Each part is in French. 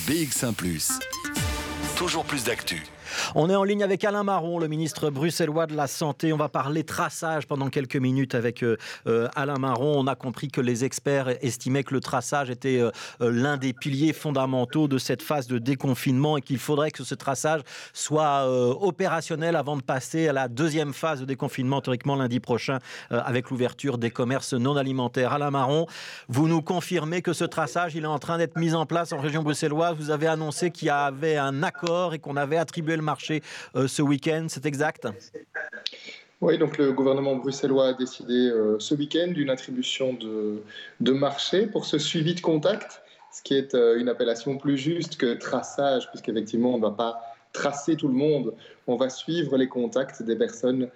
BX1 ⁇ Toujours plus d'actu. On est en ligne avec Alain Marron, le ministre bruxellois de la Santé. On va parler traçage pendant quelques minutes avec euh, euh, Alain Marron. On a compris que les experts estimaient que le traçage était euh, l'un des piliers fondamentaux de cette phase de déconfinement et qu'il faudrait que ce traçage soit opérationnel avant de passer à la deuxième phase de déconfinement, théoriquement lundi prochain, avec l'ouverture des commerces non alimentaires. Alain Marron, vous nous confirmez que ce traçage, est en train d'être mis en place en région bruxelloise. Vous avez annoncé qu'il y avait un accord et qu'on avait attribué le marché euh, ce week-end, c'est exact? Oui, donc le gouvernement bruxellois a décidé euh, ce week-end d'une attribution de, de, marché pour ce suivi de contact, ce qui est euh, une appellation plus juste que traçage, puisqu'effectivement, on ne va pas tracer tout le monde, on va suivre les contacts des personnes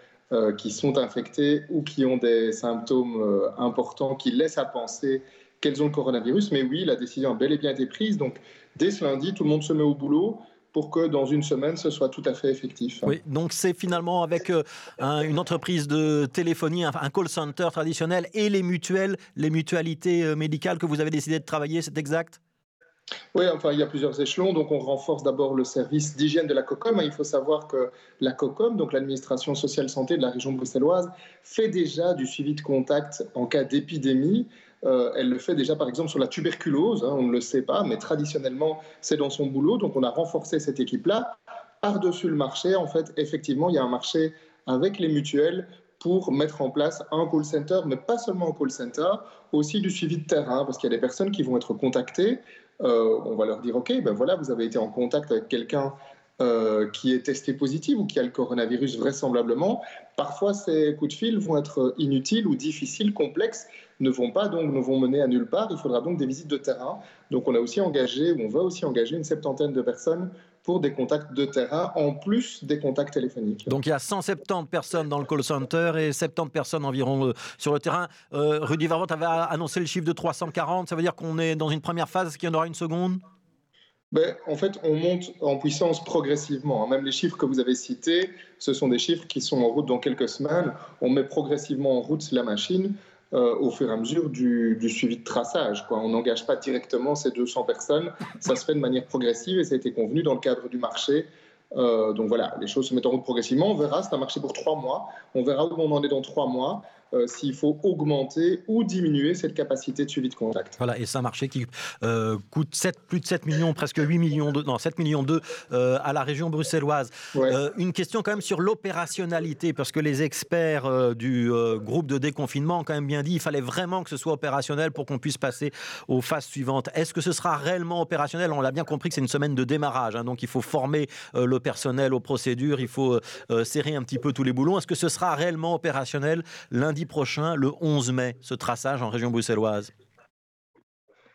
qui sont infectées ou qui ont des symptômes importants qui laissent à penser qu'elles ont le coronavirus. Mais oui, la décision a bel et bien été prise. Donc, dès ce lundi, tout le monde se met au boulot pour que dans une semaine, ce soit tout à fait effectif. Oui, donc c'est finalement avec euh, une entreprise de téléphonie, un, call center traditionnel et les mutuelles, les mutualités euh, médicales que vous avez décidé de travailler, c'est exact? Oui, enfin, il y a plusieurs échelons. Donc, on renforce d'abord le service d'hygiène de la COCOM. Il faut savoir que la COCOM, donc l'administration sociale santé de la région bruxelloise, fait déjà du suivi de contact en cas d'épidémie. Euh, elle le fait déjà, par exemple, sur la tuberculose. Hein, on ne le sait pas, mais traditionnellement, c'est dans son boulot. Donc, on a renforcé cette équipe-là. Par-dessus le marché, en fait, effectivement, il y a un marché avec les mutuelles pour mettre en place un call center, mais pas seulement un call center, aussi du suivi de terrain, parce qu'il y a des personnes qui vont être contactées euh, on va leur dire, OK, ben voilà, vous avez été en contact avec quelqu'un euh, qui est testé positif ou qui a le coronavirus vraisemblablement. Parfois, ces coups de fil vont être inutiles ou difficiles, complexes, ne vont pas donc ne vont mener à nulle part. Il faudra donc des visites de terrain. Donc, on a aussi engagé, ou on va aussi engager une septantaine de personnes pour des contacts de terrain en plus des contacts téléphoniques. Donc il y a 170 personnes dans le call center et 70 personnes environ euh, sur le terrain. Euh, Rudy Varvot avait annoncé le chiffre de 340. Ça veut dire qu'on est dans une première phase. Est-ce qu'il y en aura une seconde? Ben, en fait, on monte en puissance progressivement. Hein. Même les chiffres que vous avez cités, ce sont des chiffres qui sont en route dans quelques semaines. On met progressivement en route la machine. Euh, au fur et à mesure du, suivi de traçage. On n'engage pas directement ces 200 personnes, ça se fait de manière progressive et ça a été convenu dans le cadre du marché euh, donc voilà, les choses se mettent en route progressivement. On verra, c'est un marché pour trois mois. On verra où on en est dans trois mois. Euh, s'il faut augmenter ou diminuer cette capacité de suivi de contact. Voilà, et c'est un marché qui euh, coûte 7, plus de 7 millions, presque 8 millions, de, non, 7 millions d'euros à la région bruxelloise. une question quand même sur l'opérationnalité, parce que les experts du groupe de déconfinement ont quand même bien dit qu'il fallait vraiment que ce soit opérationnel pour qu'on puisse passer aux phases suivantes. Est-ce que ce sera réellement opérationnel? On l'a bien compris que c'est une semaine de démarrage, hein, donc il faut former le personnel, aux procédures, il faut euh, euh, serrer un petit peu tous les boulons. Est-ce que ce sera réellement opérationnel? Lundi prochain, le 11 mai, ce traçage en région bruxelloise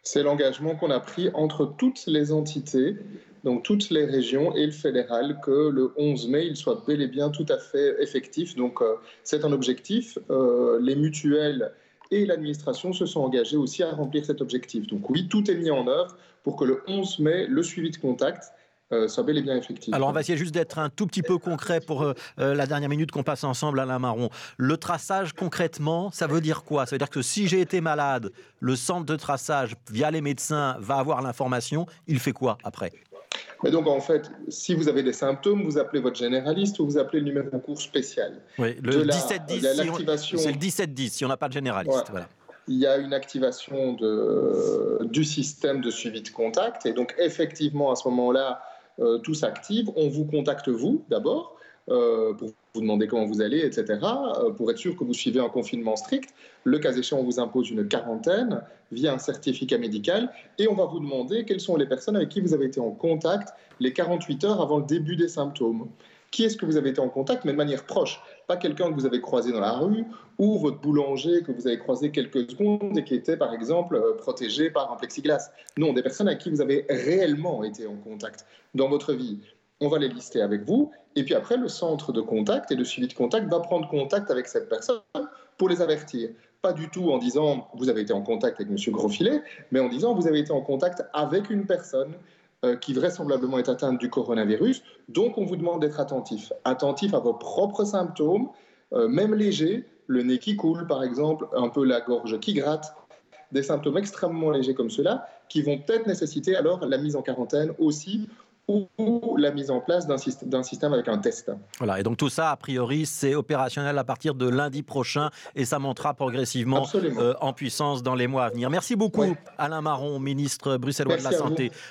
C'est l'engagement qu'on a pris entre toutes les entités, donc toutes les régions et le fédéral, que le 11 mai, il soit bel et bien tout à fait effectif. Donc euh, c'est un objectif. les mutuelles et l'administration se sont engagées aussi à remplir cet objectif. Donc oui, tout est mis en œuvre pour que le 11 mai, le suivi de contact euh, soit bel et bien. Alors on va essayer juste d'être un tout petit peu concret pour euh, euh, la dernière minute qu'on passe ensemble à la marron. Le traçage concrètement, ça veut dire quoi? Ça veut dire que si j'ai été malade, le centre de traçage via les médecins va avoir l'information. Il fait quoi après? Mais donc, en fait, si vous avez des symptômes, vous appelez votre généraliste ou vous appelez le numéro de cours spécial. Oui, le 1710, c'est le 1710 si on n'a pas de généraliste. Voilà. Il y a une activation de, du système de suivi de contact. Et donc, effectivement, à ce moment-là, euh, tout s'active. On vous contacte vous d'abord euh, pour vous demander comment vous allez, etc., euh, pour être sûr que vous suivez un confinement strict. Le cas échéant, on vous impose une quarantaine via un certificat médical et on va vous demander quelles sont les personnes avec qui vous avez été en contact les 48 heures avant le début des symptômes qui est-ce que vous avez été en contact, mais de manière proche. Pas quelqu'un que vous avez croisé dans la rue ou votre boulanger que vous avez croisé quelques secondes et qui était, par exemple, euh, protégé par un plexiglas. Non, des personnes avec qui vous avez réellement été en contact dans votre vie. On va les lister avec vous. Et puis après, le centre de contact et de suivi de contact va prendre contact avec cette personne pour les avertir. Pas du tout en disant vous avez été en contact avec M. Grosfilet, mais en disant vous avez été en contact avec une personne qui vraisemblablement est atteinte du coronavirus. Donc, on vous demande d'être attentif. Attentif à vos propres symptômes, euh, même légers, le nez qui coule, par exemple, un peu la gorge qui gratte, des symptômes extrêmement légers comme cela, qui vont peut-être nécessiter alors la mise en quarantaine aussi ou la mise en place d'un système, système, avec un test. Voilà, et donc tout ça, a priori, c'est opérationnel à partir de lundi prochain et ça montera progressivement euh, en puissance dans les mois à venir. Merci beaucoup, Alain Marron, ministre bruxellois de la Santé.